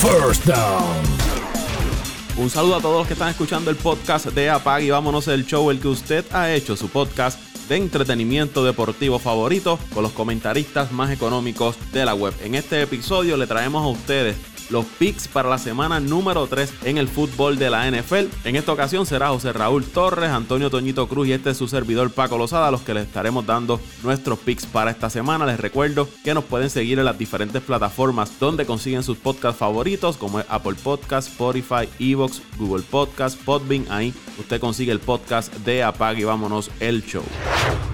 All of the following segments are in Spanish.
First Down. Un saludo a todos los que están escuchando el podcast de Apag y vámonos el show, el que usted ha hecho, su podcast de entretenimiento deportivo favorito con los comentaristas más económicos de la web. En este episodio le traemos a ustedes los picks para la semana número 3 en el fútbol de la NFL. En esta ocasión será José Raúl Torres, Antonio Toñito Cruz y este es su servidor Paco Lozada, los que les estaremos dando nuestros picks para esta semana. Les recuerdo que nos pueden seguir en las diferentes plataformas donde consiguen sus podcasts favoritos, como es Apple Podcast, Spotify, Evox, Google Podcast, Podbean. Ahí usted consigue el podcast de Apag y vámonos el show.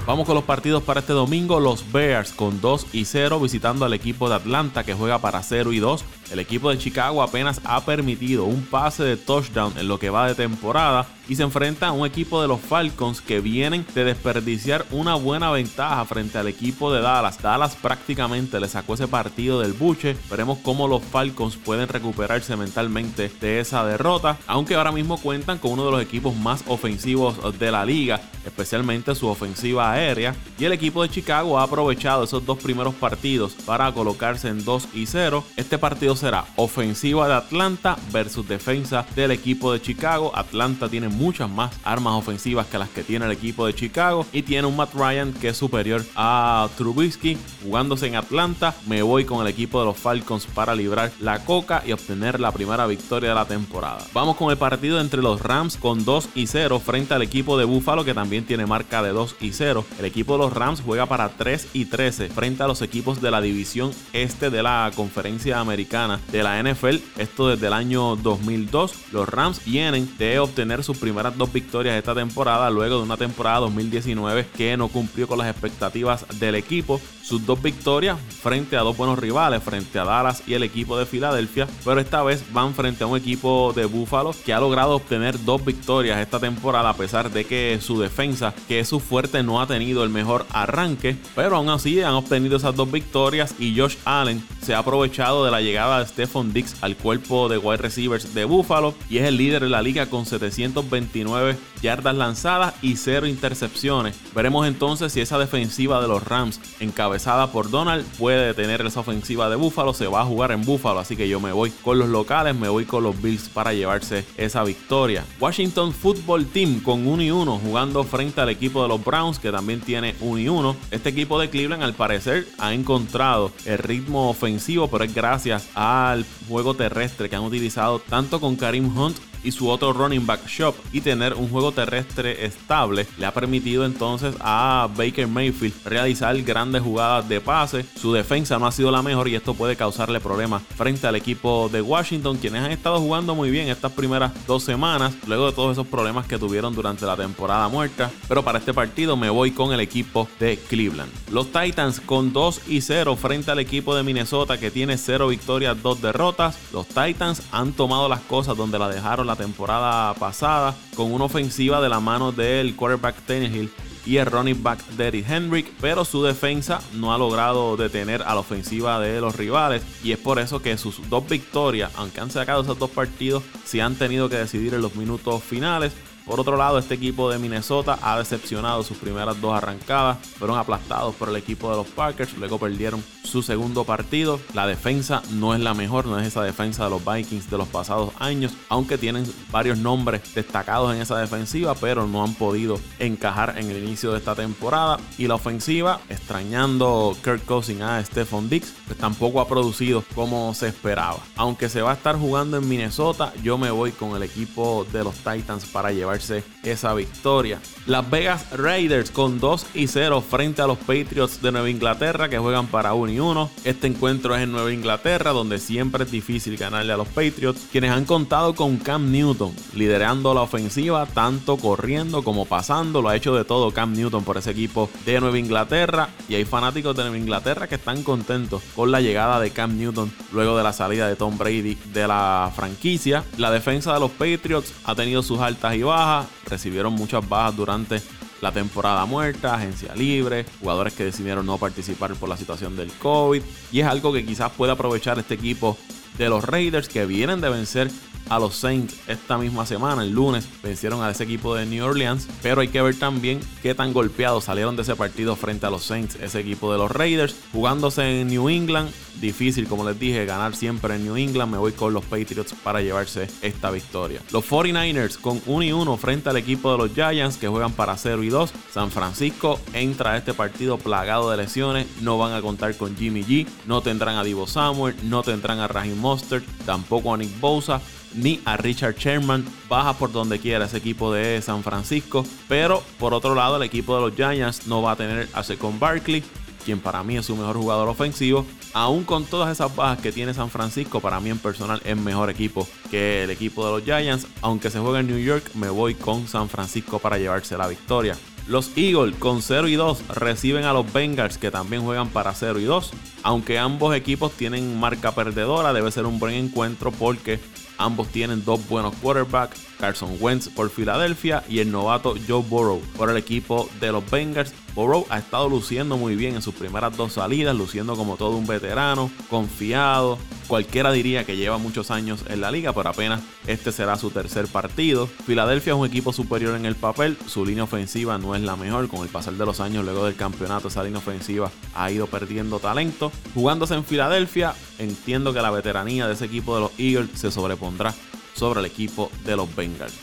Vamos con los partidos para este domingo. Los Bears con 2 y 0 visitando al equipo de Atlanta que juega para 0 y 2. El equipo de Chicago apenas ha permitido un pase de touchdown en lo que va de temporada y se enfrenta a un equipo de los Falcons que vienen de desperdiciar una buena ventaja frente al equipo de Dallas. Dallas prácticamente le sacó ese partido del buche. Veremos cómo los Falcons pueden recuperarse mentalmente de esa derrota, aunque ahora mismo cuentan con uno de los equipos más ofensivos de la liga, especialmente su ofensiva aérea. Y el equipo de Chicago ha aprovechado esos dos primeros partidos para colocarse en 2 y 0. Este partido será ofensiva de Atlanta versus defensa del equipo de Chicago. Atlanta tiene muchas más armas ofensivas que las que tiene el equipo de Chicago y tiene un Matt Ryan que es superior a Trubisky jugándose en Atlanta. Me voy con el equipo de los Falcons para librar la coca y obtener la primera victoria de la temporada. Vamos con el partido entre los Rams con 2 y 0 frente al equipo de Buffalo que también tiene marca de 2 y 0. El equipo de los Rams juega para 3 y 13 frente a los equipos de la división este de la conferencia americana de la NFL. Esto desde el año 2002. Los Rams vienen de obtener sus primeras dos victorias esta temporada, luego de una temporada 2019 que no cumplió con las expectativas del equipo. Sus dos victorias frente a dos buenos rivales, frente a Dallas y el equipo de Filadelfia, pero esta vez van frente a un equipo de Buffalo que ha logrado obtener dos victorias esta temporada a pesar de que su defensa, que es su fuerte, no ha tenido el mejor arranque, pero aún así han obtenido esas dos victorias y Josh Allen se ha aprovechado de la llegada de Stephon Dix al cuerpo de wide receivers de Buffalo y es el líder de la liga con 729 yardas lanzadas y cero intercepciones. Veremos entonces si esa defensiva de los Rams encabezada por Donald puede detener esa ofensiva de Buffalo. Se va a jugar en Buffalo, así que yo me voy con los locales, me voy con los Bills para llevarse esa victoria. Washington Football Team con 1 y 1 jugando frente al equipo de los Browns que también tiene 1 y 1. Este equipo de Cleveland al parecer ha encontrado el ritmo ofensivo, pero es gracias al juego terrestre que han utilizado tanto con Karim Hunt y su otro running back shop y tener un juego terrestre estable le ha permitido entonces a Baker Mayfield realizar grandes jugadas de pase. Su defensa no ha sido la mejor y esto puede causarle problemas frente al equipo de Washington, quienes han estado jugando muy bien estas primeras dos semanas, luego de todos esos problemas que tuvieron durante la temporada muerta. Pero para este partido me voy con el equipo de Cleveland. Los Titans con 2 y 0 frente al equipo de Minnesota que tiene 0 victorias, 2 derrotas. Los Titans han tomado las cosas donde la dejaron temporada pasada con una ofensiva de la mano del quarterback Tannehill y el running back Derrick Henry, pero su defensa no ha logrado detener a la ofensiva de los rivales y es por eso que sus dos victorias, aunque han sacado esos dos partidos, se han tenido que decidir en los minutos finales. Por otro lado, este equipo de Minnesota ha decepcionado sus primeras dos arrancadas. Fueron aplastados por el equipo de los Packers. Luego perdieron su segundo partido. La defensa no es la mejor, no es esa defensa de los Vikings de los pasados años. Aunque tienen varios nombres destacados en esa defensiva, pero no han podido encajar en el inicio de esta temporada. Y la ofensiva, extrañando Kirk Cousins a Stephon Dix, pues tampoco ha producido como se esperaba. Aunque se va a estar jugando en Minnesota, yo me voy con el equipo de los Titans para llevar esa victoria. Las Vegas Raiders con 2 y 0 frente a los Patriots de Nueva Inglaterra que juegan para 1 y 1. Este encuentro es en Nueva Inglaterra donde siempre es difícil ganarle a los Patriots, quienes han contado con Cam Newton liderando la ofensiva tanto corriendo como pasando. Lo ha hecho de todo Cam Newton por ese equipo de Nueva Inglaterra y hay fanáticos de Nueva Inglaterra que están contentos con la llegada de Cam Newton luego de la salida de Tom Brady de la franquicia. La defensa de los Patriots ha tenido sus altas y bajas recibieron muchas bajas durante la temporada muerta, agencia libre, jugadores que decidieron no participar por la situación del COVID. Y es algo que quizás pueda aprovechar este equipo de los Raiders que vienen de vencer a los Saints esta misma semana, el lunes, vencieron a ese equipo de New Orleans, pero hay que ver también qué tan golpeados salieron de ese partido frente a los Saints, ese equipo de los Raiders, jugándose en New England, difícil como les dije, ganar siempre en New England, me voy con los Patriots para llevarse esta victoria. Los 49ers con 1 y 1 frente al equipo de los Giants que juegan para 0 y 2, San Francisco entra a este partido plagado de lesiones, no van a contar con Jimmy G, no tendrán a Divo Samuel, no tendrán a Raheem Mostert, tampoco a Nick Bosa ni a Richard Sherman. Baja por donde quiera ese equipo de San Francisco. Pero por otro lado, el equipo de los Giants no va a tener a Secon Barkley, quien para mí es su mejor jugador ofensivo. Aún con todas esas bajas que tiene San Francisco, para mí en personal es mejor equipo que el equipo de los Giants. Aunque se juega en New York, me voy con San Francisco para llevarse la victoria. Los Eagles con 0 y 2 reciben a los Bengals que también juegan para 0 y 2. Aunque ambos equipos tienen marca perdedora, debe ser un buen encuentro porque ambos tienen dos buenos quarterbacks Carson Wentz por Filadelfia y el novato Joe Burrow por el equipo de los Bengals. Burrow ha estado luciendo muy bien en sus primeras dos salidas, luciendo como todo un veterano, confiado. Cualquiera diría que lleva muchos años en la liga, pero apenas este será su tercer partido. Filadelfia es un equipo superior en el papel, su línea ofensiva no es la mejor. Con el pasar de los años, luego del campeonato, esa línea ofensiva ha ido perdiendo talento. Jugándose en Filadelfia, entiendo que la veteranía de ese equipo de los Eagles se sobrepondrá sobre el equipo de los Bengals.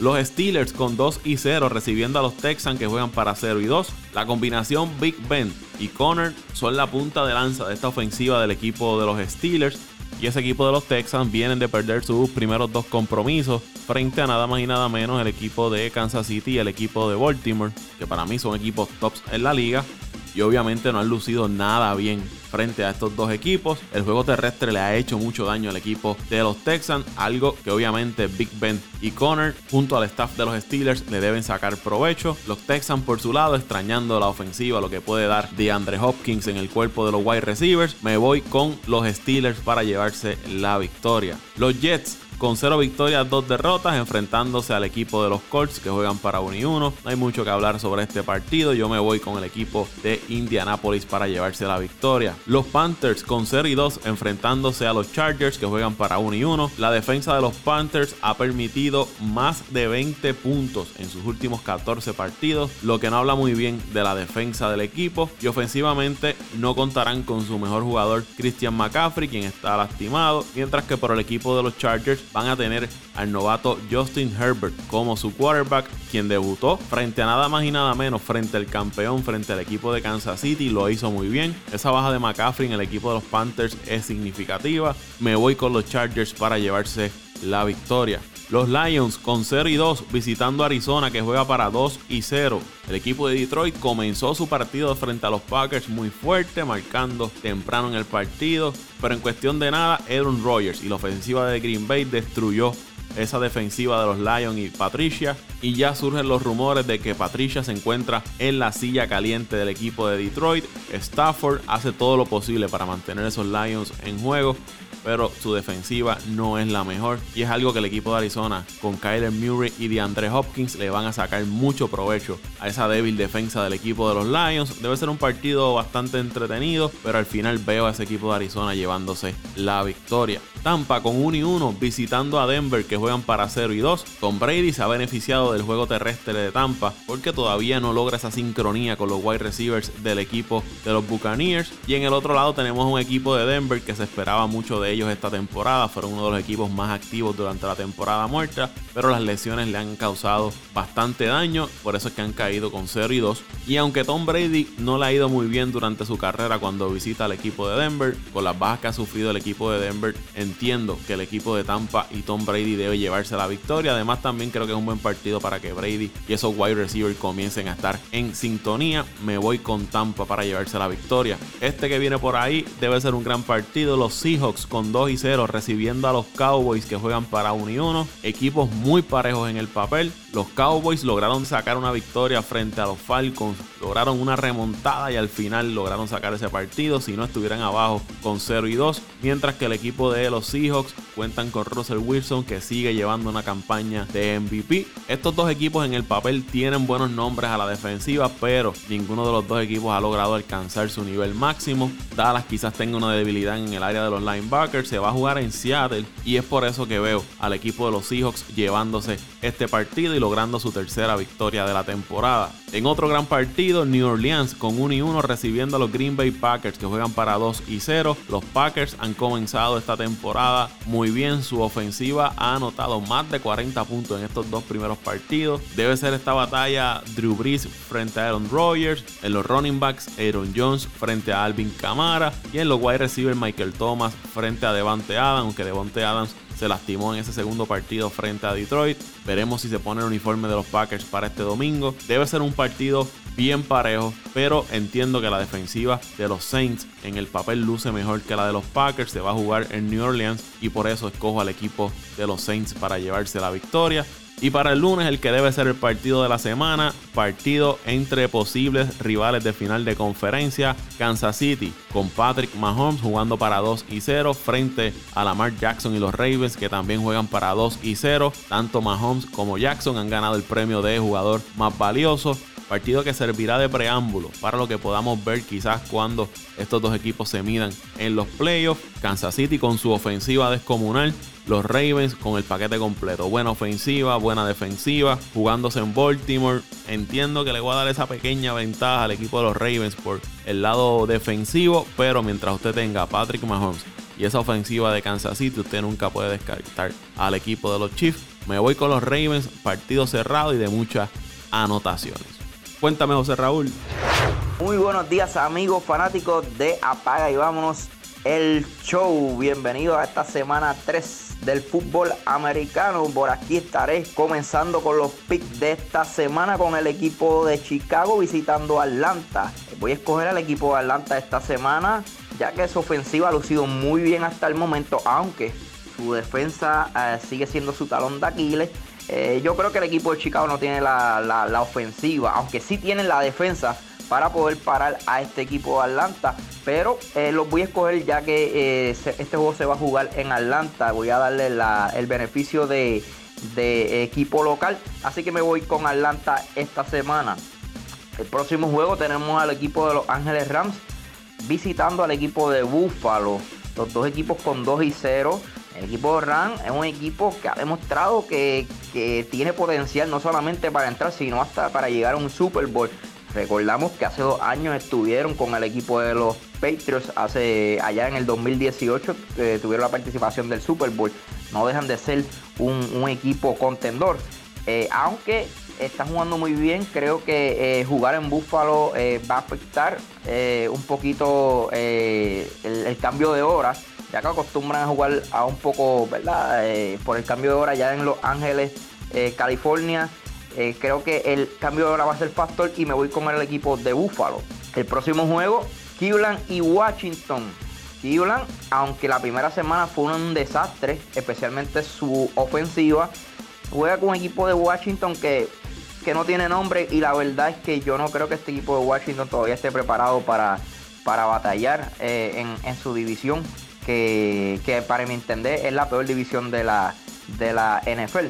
Los Steelers con 2 y 0 recibiendo a los Texans que juegan para 0 y 2. La combinación Big Ben y Connor son la punta de lanza de esta ofensiva del equipo de los Steelers. Y ese equipo de los Texans vienen de perder sus primeros dos compromisos frente a nada más y nada menos el equipo de Kansas City y el equipo de Baltimore, que para mí son equipos tops en la liga y obviamente no han lucido nada bien frente a estos dos equipos. El juego terrestre le ha hecho mucho daño al equipo de los Texans, algo que obviamente Big Ben y Connor junto al staff de los Steelers le deben sacar provecho. Los Texans por su lado extrañando la ofensiva, lo que puede dar de Andre Hopkins en el cuerpo de los wide receivers. Me voy con los Steelers para llevarse la victoria. Los Jets con 0 victorias, 2 derrotas, enfrentándose al equipo de los Colts que juegan para 1 y 1. No hay mucho que hablar sobre este partido. Yo me voy con el equipo de Indianapolis para llevarse la victoria. Los Panthers con 0 y 2 enfrentándose a los Chargers que juegan para 1 y 1. La defensa de los Panthers ha permitido más de 20 puntos en sus últimos 14 partidos, lo que no habla muy bien de la defensa del equipo. Y ofensivamente no contarán con su mejor jugador Christian McCaffrey, quien está lastimado, mientras que por el equipo de los Chargers van a tener al novato Justin Herbert como su quarterback, quien debutó frente a nada más y nada menos, frente al campeón, frente al equipo de Kansas City, lo hizo muy bien. Esa baja de McCaffrey en el equipo de los Panthers es significativa. Me voy con los Chargers para llevarse la victoria. Los Lions con 0 y 2 visitando Arizona que juega para 2 y 0. El equipo de Detroit comenzó su partido frente a los Packers muy fuerte, marcando temprano en el partido, pero en cuestión de nada, Aaron Rodgers y la ofensiva de Green Bay destruyó esa defensiva de los Lions y Patricia. Y ya surgen los rumores de que Patricia se encuentra en la silla caliente del equipo de Detroit. Stafford hace todo lo posible para mantener esos Lions en juego pero su defensiva no es la mejor. Y es algo que el equipo de Arizona, con Kyler Murray y DeAndre Hopkins, le van a sacar mucho provecho a esa débil defensa del equipo de los Lions. Debe ser un partido bastante entretenido, pero al final veo a ese equipo de Arizona llevándose la victoria. Tampa con 1 y 1 visitando a Denver que juegan para 0 y 2. Tom Brady se ha beneficiado del juego terrestre de Tampa porque todavía no logra esa sincronía con los wide receivers del equipo de los Buccaneers. Y en el otro lado tenemos un equipo de Denver que se esperaba mucho de ellos esta temporada. Fueron uno de los equipos más activos durante la temporada muerta, pero las lesiones le han causado bastante daño. Por eso es que han caído con 0 y 2. Y aunque Tom Brady no le ha ido muy bien durante su carrera cuando visita al equipo de Denver, con las bajas que ha sufrido el equipo de Denver en entiendo que el equipo de Tampa y Tom Brady debe llevarse la victoria. Además, también creo que es un buen partido para que Brady y esos wide receivers comiencen a estar en sintonía. Me voy con Tampa para llevarse la victoria. Este que viene por ahí debe ser un gran partido. Los Seahawks con 2 y 0 recibiendo a los Cowboys que juegan para 1 y 1. Equipos muy parejos en el papel. Los Cowboys lograron sacar una victoria frente a los Falcons, lograron una remontada y al final lograron sacar ese partido si no estuvieran abajo con 0 y 2, mientras que el equipo de los Seahawks cuentan con Russell Wilson que sigue llevando una campaña de MVP. Estos dos equipos en el papel tienen buenos nombres a la defensiva, pero ninguno de los dos equipos ha logrado alcanzar su nivel máximo. Dallas quizás tenga una debilidad en el área de los linebackers, se va a jugar en Seattle y es por eso que veo al equipo de los Seahawks llevándose este partido y logrando su tercera victoria de la temporada. En otro gran partido, New Orleans con 1 y 1 recibiendo a los Green Bay Packers que juegan para 2 y 0. Los Packers han comenzado esta temporada muy bien. Su ofensiva ha anotado más de 40 puntos en estos dos primeros partidos. Debe ser esta batalla Drew Brees frente a Aaron Rodgers. En los running backs, Aaron Jones frente a Alvin Kamara. Y en los wide receivers, Michael Thomas frente a Devante Adams. Aunque Devante Adams se lastimó en ese segundo partido frente a Detroit. Veremos si se pone el uniforme de los Packers para este domingo. Debe ser un partido bien parejo, pero entiendo que la defensiva de los Saints en el papel luce mejor que la de los Packers. Se va a jugar en New Orleans y por eso escojo al equipo de los Saints para llevarse la victoria. Y para el lunes, el que debe ser el partido de la semana, partido entre posibles rivales de final de conferencia, Kansas City con Patrick Mahomes jugando para 2 y 0 frente a Lamar Jackson y los Ravens que también juegan para 2 y 0. Tanto Mahomes como Jackson han ganado el premio de jugador más valioso. Partido que servirá de preámbulo para lo que podamos ver quizás cuando estos dos equipos se midan en los playoffs. Kansas City con su ofensiva descomunal. Los Ravens con el paquete completo. Buena ofensiva, buena defensiva. Jugándose en Baltimore. Entiendo que le voy a dar esa pequeña ventaja al equipo de los Ravens por el lado defensivo. Pero mientras usted tenga a Patrick Mahomes y esa ofensiva de Kansas City, usted nunca puede descartar al equipo de los Chiefs. Me voy con los Ravens, partido cerrado y de muchas anotaciones. Cuéntame, José Raúl. Muy buenos días, amigos fanáticos de Apaga y vámonos el show. Bienvenidos a esta semana 3 del fútbol americano. Por aquí estaré comenzando con los picks de esta semana con el equipo de Chicago visitando Atlanta. Voy a escoger al equipo de Atlanta esta semana, ya que su ofensiva ha lucido muy bien hasta el momento, aunque su defensa eh, sigue siendo su talón de Aquiles eh, yo creo que el equipo de Chicago no tiene la, ofensiva, aunque sí tienen la defensa para poder parar a este equipo de Atlanta. Pero eh, los voy a escoger ya que eh, este juego se va a jugar en Atlanta. Voy a darle el beneficio de, equipo local. Así que me voy con Atlanta esta semana. El próximo juego tenemos al equipo de Los Ángeles Rams visitando al equipo de Buffalo. Los dos equipos con 2 y 0. El equipo de Ram es un equipo que ha demostrado que, tiene potencial no solamente para entrar, sino hasta para llegar a un Super Bowl. Recordamos que hace dos años estuvieron con el equipo de los Patriots, hace allá en el 2018 eh, tuvieron la participación del Super Bowl. No dejan de ser un, equipo contendor. Eh, aunque están jugando muy bien, creo que eh, jugar en Buffalo va a afectar un poquito el, cambio de horas ya que acostumbran a jugar a un poco, ¿verdad? Por el cambio de hora ya en Los Ángeles, California. Eh, creo que el cambio de hora va a ser factor y me voy con el equipo de Buffalo. El próximo juego, Cleveland y Washington. Cleveland, aunque la primera semana fue un desastre, especialmente su ofensiva, juega con un equipo de Washington que, que no tiene nombre y la verdad es que yo no creo que este equipo de Washington todavía esté preparado para, para batallar en, en su división que, para mi entender es la peor división de la, de la NFL.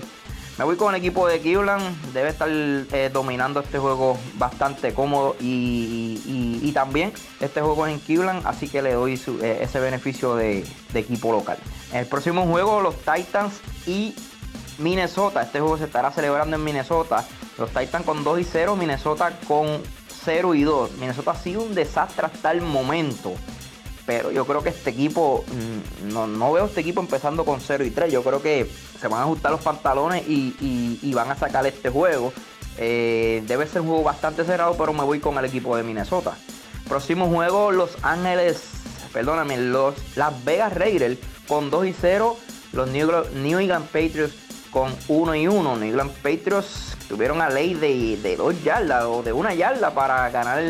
Me voy con el equipo de Cleveland, debe estar eh, dominando este juego bastante cómodo y, también este juego en Cleveland, así que le doy eh, ese beneficio de, equipo local. En el próximo juego los Titans y Minnesota, este juego se estará celebrando en Minnesota. Los Titans con 2 y 0, Minnesota con 0 y 2. Minnesota ha sido un desastre hasta el momento pero yo creo que este equipo, mm, no, veo este equipo empezando con 0 y 3. Yo creo que se van a ajustar los pantalones y, van a sacar este juego. Eh, debe ser un juego bastante cerrado, pero me voy con el equipo de Minnesota. Próximo juego, Los Ángeles, perdóname, los Las Vegas Raiders con 2 y 0. Los New, England Patriots con 1 y 1. New England Patriots tuvieron a ley de, de dos yardas o de una yarda para ganar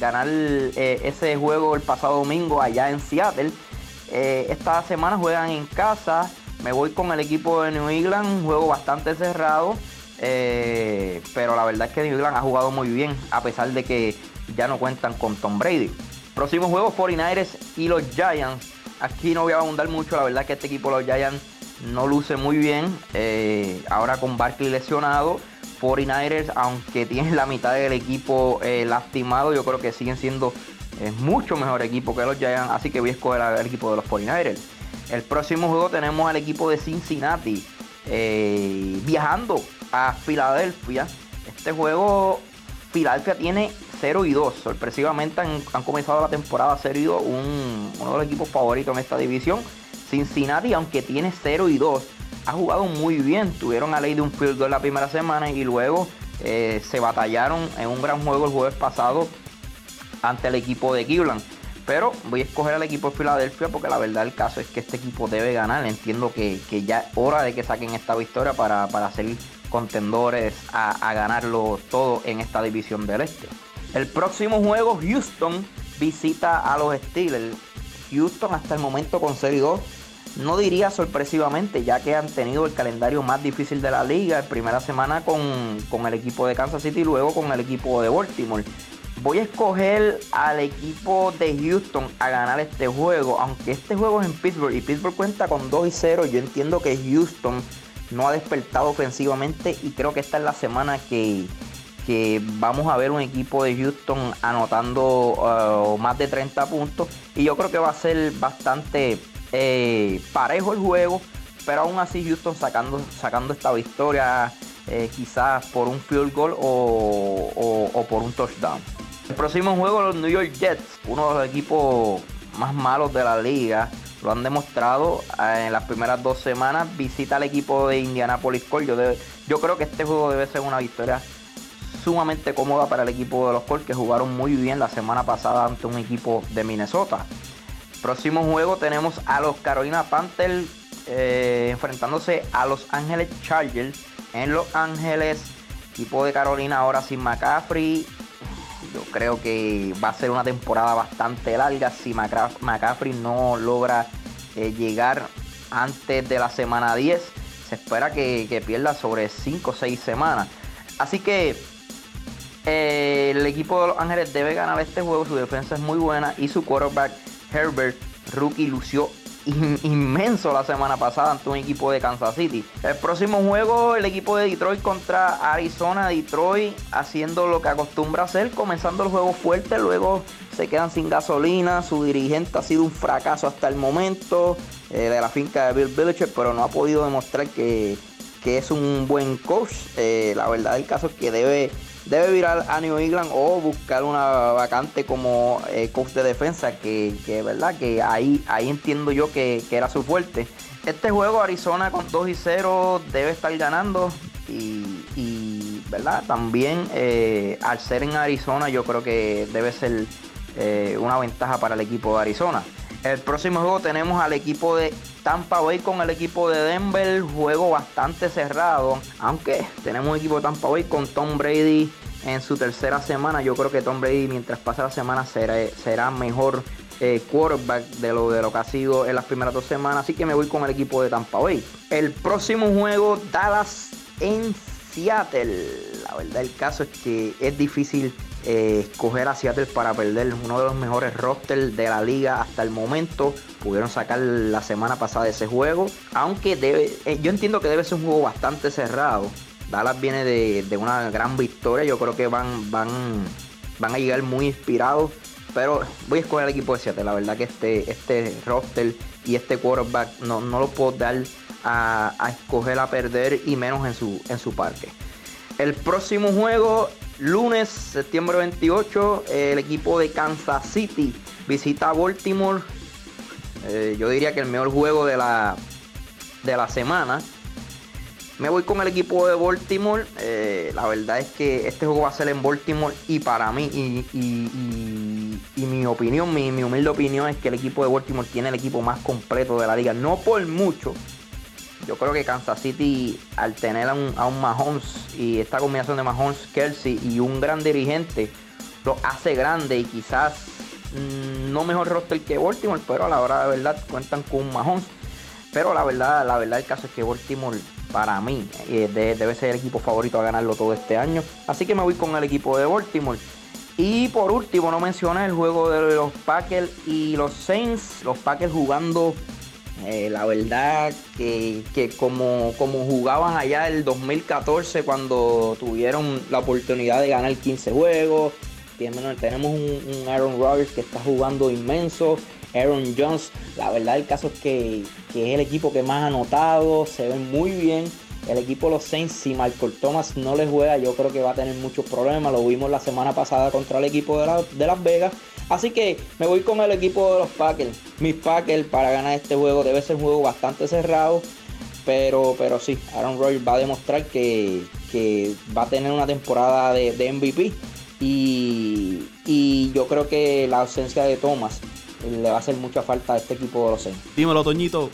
ganar eh, ese juego el pasado domingo allá en Seattle. Eh, esta semana juegan en casa. Me voy con el equipo de New England, un juego bastante cerrado. Eh, pero la verdad es que New England ha jugado muy bien, a pesar de que ya no cuentan con Tom Brady. Próximo juego, 49ers y los Giants. aquí no voy a abundar mucho, la verdad que este equipo los Giants no luce muy bien. Ahora con Barkley lesionado, 49ers, aunque tienen la mitad del equipo eh, lastimado, yo creo que siguen siendo eh, mucho mejor equipo que los Giants, así que voy a escoger al equipo de los 49ers. El próximo juego tenemos al equipo de Cincinnati viajando a Filadelfia. Este juego, Filadelfia tiene 0 y 2. Sorpresivamente han, comenzado la temporada 0 y 2, uno de los equipos favoritos en esta división. Cincinnati, aunque tiene 0 y 2, ha jugado muy bien. Tuvieron a ley de un field goal la primera semana y luego eh, se batallaron en un gran juego el jueves pasado ante el equipo de Cleveland. Pero voy a escoger al equipo de Filadelfia porque la verdad el caso es que este equipo debe ganar. Entiendo que, ya es hora de que saquen esta victoria para, para ser contendores a, a ganarlo todo en esta división del este. El próximo juego, Houston visita a los Steelers. Houston hasta el momento con 0 2. No diría sorpresivamente, ya que han tenido el calendario más difícil de la liga. Primera semana con, el equipo de Kansas City y luego con el equipo de Baltimore. Voy a escoger al equipo de Houston a ganar este juego. Aunque este juego es en Pittsburgh y Pittsburgh cuenta con 2 y 0. Yo entiendo que Houston no ha despertado ofensivamente y creo que esta es la semana que, que vamos a ver un equipo de Houston anotando uh, más de 30 puntos y yo creo que va a ser bastante eh, parejo el juego, pero aún así Houston sacando, sacando esta victoria eh, quizás por un field goal o, por un touchdown. El próximo juego los New York Jets, uno de los equipos más malos de la liga, lo han demostrado eh, en las primeras dos semanas. Visita al equipo de Indianapolis Colts. Yo, yo creo que este juego debe ser una victoria sumamente cómoda para el equipo de los Colts que jugaron muy bien la semana pasada ante un equipo de Minnesota. Próximo juego tenemos a los Carolina Panthers eh, enfrentándose a los Ángeles Chargers en Los Ángeles. Equipo de Carolina ahora sin McCaffrey. Yo creo que va a ser una temporada bastante larga si McCaffrey no logra eh, llegar antes de la semana 10. Se espera que, que pierda sobre 5 o 6 semanas. Así que eh, el equipo de Los Ángeles debe ganar este juego. Su defensa es muy buena y su quarterback Herbert, rookie, lució inmenso la semana pasada ante un equipo de Kansas City. El próximo juego, el equipo de Detroit contra Arizona. Detroit haciendo lo que acostumbra hacer, comenzando el juego fuerte, luego se quedan sin gasolina. Su dirigente ha sido un fracaso hasta el momento eh, de la finca de Bill Belichick, pero no ha podido demostrar que, es un buen coach. Eh, la verdad del caso es que debe debe virar a New England o buscar una vacante como eh, coach de defensa, que, verdad que ahí, ahí entiendo yo que, era su fuerte. Este juego Arizona con 2 y 0 debe estar ganando y, verdad también eh, al ser en Arizona yo creo que debe ser eh, una ventaja para el equipo de Arizona. El próximo juego tenemos al equipo de Tampa Bay con el equipo de Denver. Juego bastante cerrado. Aunque tenemos un equipo de Tampa Bay con Tom Brady en su tercera semana. Yo creo que Tom Brady mientras pase la semana será, será mejor eh, quarterback de lo, de lo que ha sido en las primeras dos semanas. Así que me voy con el equipo de Tampa Bay. El próximo juego, Dallas en Seattle. La verdad el caso es que es difícil eh, escoger a Seattle para perder uno de los mejores rosters de la liga hasta el momento. Pudieron sacar la semana pasada ese juego. Aunque debe, eh, yo entiendo que debe ser un juego bastante cerrado. Dallas viene de, una gran victoria. Yo creo que van, van, van a llegar muy inspirados. Pero voy a escoger el equipo de Seattle. La verdad que este, este roster y este quarterback no, no lo puedo dar a, a, escoger a perder y menos en su, en su parque. El próximo juego Lunes, septiembre 28, el equipo de Kansas City visita a Baltimore. Eh, yo diría que el mejor juego de la, de la semana. Me voy con el equipo de Baltimore. Eh, la verdad es que este juego va a ser en Baltimore y para mí, y, mi opinión, mi, mi humilde opinión es que el equipo de Baltimore tiene el equipo más completo de la liga. No por mucho, yo creo que Kansas City, al tener a un, a Mahomes y esta combinación de Mahomes, Kelsey y un gran dirigente, lo hace grande y quizás mm, no mejor roster que Baltimore, pero a la hora de verdad cuentan con un Mahomes. Pero la verdad, la verdad el caso es que Baltimore para mí eh, debe ser el equipo favorito a ganarlo todo este año. Así que me voy con el equipo de Baltimore. Y por último, no mencioné el juego de los Packers y los Saints. Los Packers jugando, eh, la verdad, que, como, como jugaban allá el 2014 cuando tuvieron la oportunidad de ganar 15 juegos. Tenemos un, Aaron Rodgers que está jugando inmenso. Aaron Jones, la verdad el caso es que, que es el equipo que más ha anotado, se ven muy bien el equipo de los Saints, si Michael Thomas no le juega, yo creo que va a tener muchos problemas. Lo vimos la semana pasada contra el equipo de, Las Vegas. Así que me voy con el equipo de los Packers. Mis Packers para ganar este juego debe ser un juego bastante cerrado. Pero, pero sí, Aaron Rodgers va a demostrar que, va a tener una temporada de, MVP. Y, y, yo creo que la ausencia de Thomas le va a hacer mucha falta a este equipo de los Saints. Dímelo, Toñito.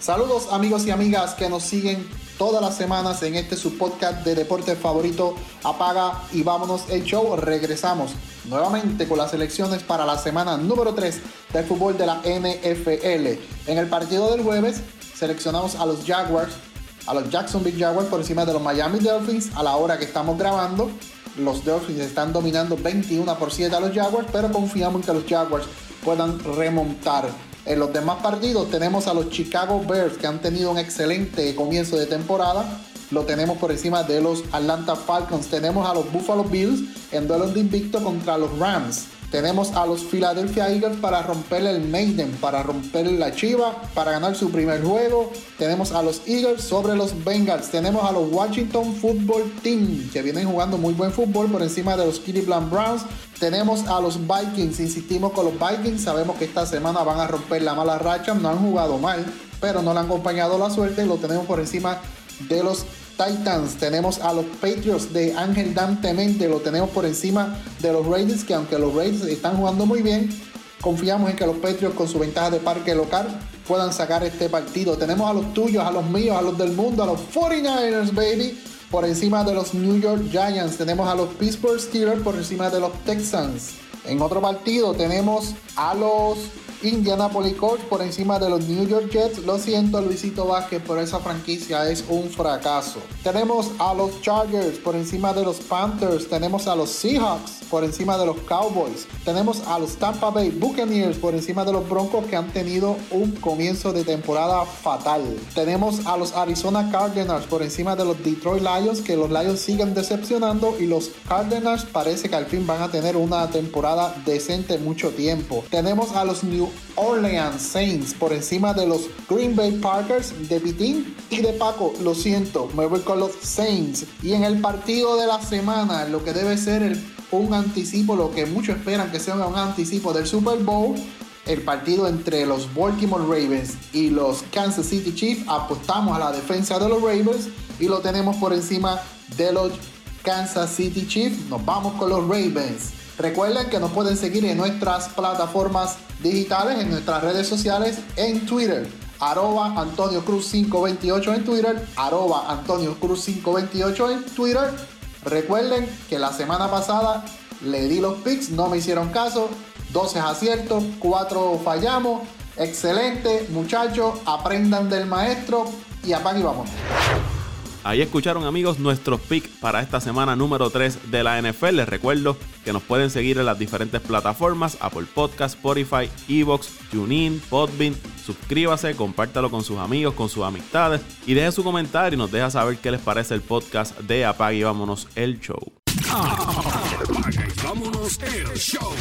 Saludos amigos y amigas que nos siguen todas las semanas en este su podcast de deporte favorito. Apaga y vámonos el show. Regresamos nuevamente con las elecciones para la semana número 3 del fútbol de la NFL. En el partido del jueves seleccionamos a los Jaguars, a los Jacksonville Jaguars por encima de los Miami Dolphins a la hora que estamos grabando. Los Dolphins están dominando 21 por 7 a los Jaguars, pero confiamos en que los Jaguars puedan remontar en los demás partidos tenemos a los Chicago Bears que han tenido un excelente comienzo de temporada. Lo tenemos por encima de los Atlanta Falcons. Tenemos a los Buffalo Bills en duelo de invicto contra los Rams. Tenemos a los Philadelphia Eagles para romper el Maiden, para romper la Chiva, para ganar su primer juego. Tenemos a los Eagles sobre los Bengals. Tenemos a los Washington Football Team, que vienen jugando muy buen fútbol por encima de los Cleveland Browns. Tenemos a los Vikings, insistimos con los Vikings. Sabemos que esta semana van a romper la mala racha. No han jugado mal, pero no le han acompañado la suerte. Lo tenemos por encima de los Titans, tenemos a los Patriots de Ángel Dantemente, lo tenemos por encima de los Raiders, que aunque los Raiders están jugando muy bien, confiamos en que los Patriots con su ventaja de parque local puedan sacar este partido. Tenemos a los tuyos, a los míos, a los del mundo, a los 49ers, baby, por encima de los New York Giants. Tenemos a los Pittsburgh Steelers por encima de los Texans. En otro partido tenemos a los Indianapolis Colts por encima de los New York Jets. Lo siento, Luisito Vázquez, pero esa franquicia es un fracaso. Tenemos a los Chargers por encima de los Panthers. Tenemos a los Seahawks por encima de los Cowboys. Tenemos a los Tampa Bay Buccaneers por encima de los Broncos que han tenido un comienzo de temporada fatal. Tenemos a los Arizona Cardinals por encima de los Detroit Lions que los Lions siguen decepcionando y los Cardinals parece que al fin van a tener una temporada decente mucho tiempo. Tenemos a los New Orleans Saints por encima de los Green Bay Packers de Pitín y de Paco. Lo siento, me voy con los Saints. Y en el partido de la semana, lo que debe ser un anticipo, lo que muchos esperan que sea un anticipo del Super Bowl, el partido entre los Baltimore Ravens y los Kansas City Chiefs. Apostamos a la defensa de los Ravens y lo tenemos por encima de los Kansas City Chiefs. Nos vamos con los Ravens. Recuerden que nos pueden seguir en nuestras plataformas digitales, en nuestras redes sociales, en Twitter, arroba Antonio Cruz 528 en Twitter, arroba Antonio Cruz 528 en Twitter. Recuerden que la semana pasada le di los picks, no me hicieron caso, 12 aciertos, 4 fallamos. Excelente, muchachos, aprendan del maestro y apague y vamos. Ahí escucharon amigos nuestros picks para esta semana número 3 de la NFL. Les recuerdo que nos pueden seguir en las diferentes plataformas, Apple Podcast, Spotify, Evox, TuneIn, Podbean. Suscríbase, compártalo con sus amigos, con sus amistades y deje su comentario y nos deja saber qué les parece el podcast de Apague y Vámonos el Show. Vámonos el Show